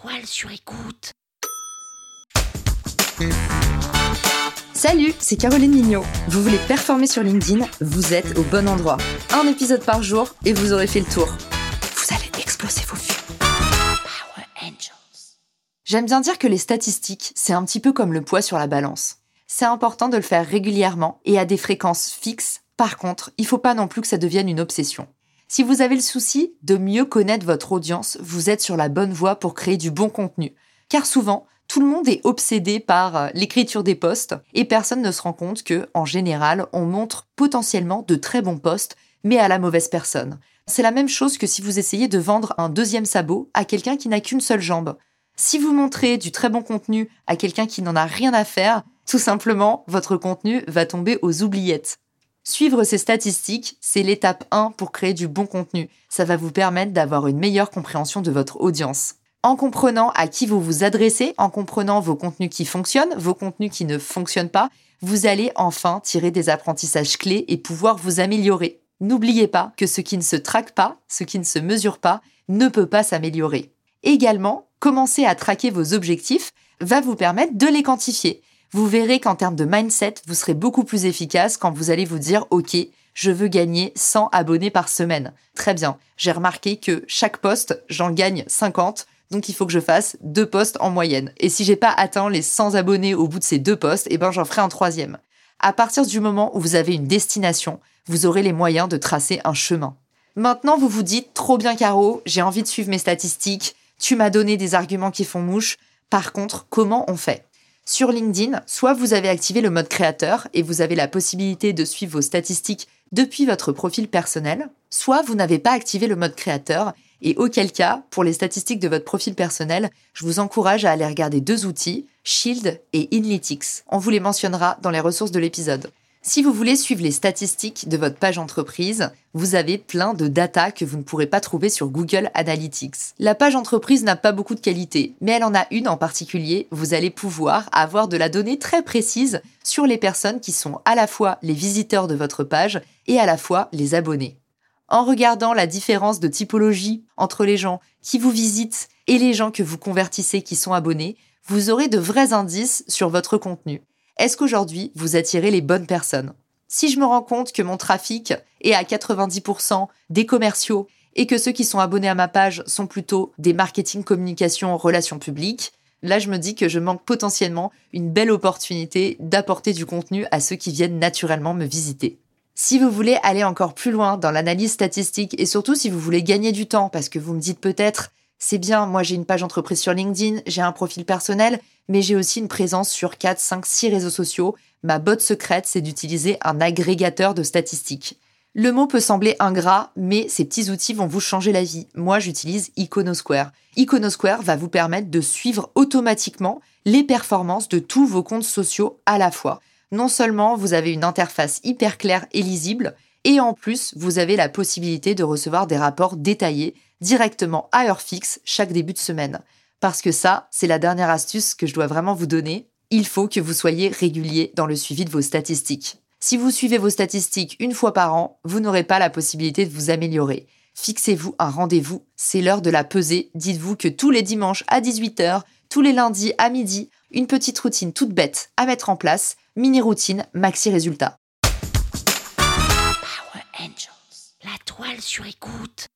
toile sur écoute. Salut, c'est Caroline Mignot. Vous voulez performer sur LinkedIn Vous êtes au bon endroit. Un épisode par jour et vous aurez fait le tour. Vous allez exploser vos vues. Power Angels. J'aime bien dire que les statistiques, c'est un petit peu comme le poids sur la balance. C'est important de le faire régulièrement et à des fréquences fixes. Par contre, il faut pas non plus que ça devienne une obsession. Si vous avez le souci de mieux connaître votre audience, vous êtes sur la bonne voie pour créer du bon contenu. Car souvent, tout le monde est obsédé par euh, l'écriture des posts et personne ne se rend compte que, en général, on montre potentiellement de très bons posts, mais à la mauvaise personne. C'est la même chose que si vous essayez de vendre un deuxième sabot à quelqu'un qui n'a qu'une seule jambe. Si vous montrez du très bon contenu à quelqu'un qui n'en a rien à faire, tout simplement, votre contenu va tomber aux oubliettes. Suivre ces statistiques, c'est l'étape 1 pour créer du bon contenu. Ça va vous permettre d'avoir une meilleure compréhension de votre audience. En comprenant à qui vous vous adressez, en comprenant vos contenus qui fonctionnent, vos contenus qui ne fonctionnent pas, vous allez enfin tirer des apprentissages clés et pouvoir vous améliorer. N'oubliez pas que ce qui ne se traque pas, ce qui ne se mesure pas, ne peut pas s'améliorer. Également, commencer à traquer vos objectifs va vous permettre de les quantifier vous verrez qu'en termes de mindset, vous serez beaucoup plus efficace quand vous allez vous dire OK, je veux gagner 100 abonnés par semaine. Très bien. J'ai remarqué que chaque poste, j'en gagne 50. Donc il faut que je fasse deux postes en moyenne. Et si j'ai pas atteint les 100 abonnés au bout de ces deux postes, eh ben j'en ferai un troisième. À partir du moment où vous avez une destination, vous aurez les moyens de tracer un chemin. Maintenant, vous vous dites trop bien Caro, j'ai envie de suivre mes statistiques, tu m'as donné des arguments qui font mouche. Par contre, comment on fait? Sur LinkedIn, soit vous avez activé le mode créateur et vous avez la possibilité de suivre vos statistiques depuis votre profil personnel, soit vous n'avez pas activé le mode créateur et auquel cas, pour les statistiques de votre profil personnel, je vous encourage à aller regarder deux outils, Shield et Inlytics. On vous les mentionnera dans les ressources de l'épisode. Si vous voulez suivre les statistiques de votre page entreprise, vous avez plein de data que vous ne pourrez pas trouver sur Google Analytics. La page entreprise n'a pas beaucoup de qualité, mais elle en a une en particulier. Vous allez pouvoir avoir de la donnée très précise sur les personnes qui sont à la fois les visiteurs de votre page et à la fois les abonnés. En regardant la différence de typologie entre les gens qui vous visitent et les gens que vous convertissez qui sont abonnés, vous aurez de vrais indices sur votre contenu est-ce qu'aujourd'hui, vous attirez les bonnes personnes? Si je me rends compte que mon trafic est à 90% des commerciaux et que ceux qui sont abonnés à ma page sont plutôt des marketing, communication, relations publiques, là je me dis que je manque potentiellement une belle opportunité d'apporter du contenu à ceux qui viennent naturellement me visiter. Si vous voulez aller encore plus loin dans l'analyse statistique et surtout si vous voulez gagner du temps parce que vous me dites peut-être c'est bien, moi j'ai une page entreprise sur LinkedIn, j'ai un profil personnel, mais j'ai aussi une présence sur 4, 5, 6 réseaux sociaux. Ma botte secrète, c'est d'utiliser un agrégateur de statistiques. Le mot peut sembler ingrat, mais ces petits outils vont vous changer la vie. Moi, j'utilise Iconosquare. Iconosquare va vous permettre de suivre automatiquement les performances de tous vos comptes sociaux à la fois. Non seulement vous avez une interface hyper claire et lisible, et en plus, vous avez la possibilité de recevoir des rapports détaillés directement à heure fixe chaque début de semaine. Parce que ça, c'est la dernière astuce que je dois vraiment vous donner. Il faut que vous soyez régulier dans le suivi de vos statistiques. Si vous suivez vos statistiques une fois par an, vous n'aurez pas la possibilité de vous améliorer. Fixez-vous un rendez-vous, c'est l'heure de la pesée. Dites-vous que tous les dimanches à 18h, tous les lundis à midi, une petite routine toute bête à mettre en place, mini routine, maxi résultat. La toile sur écoute.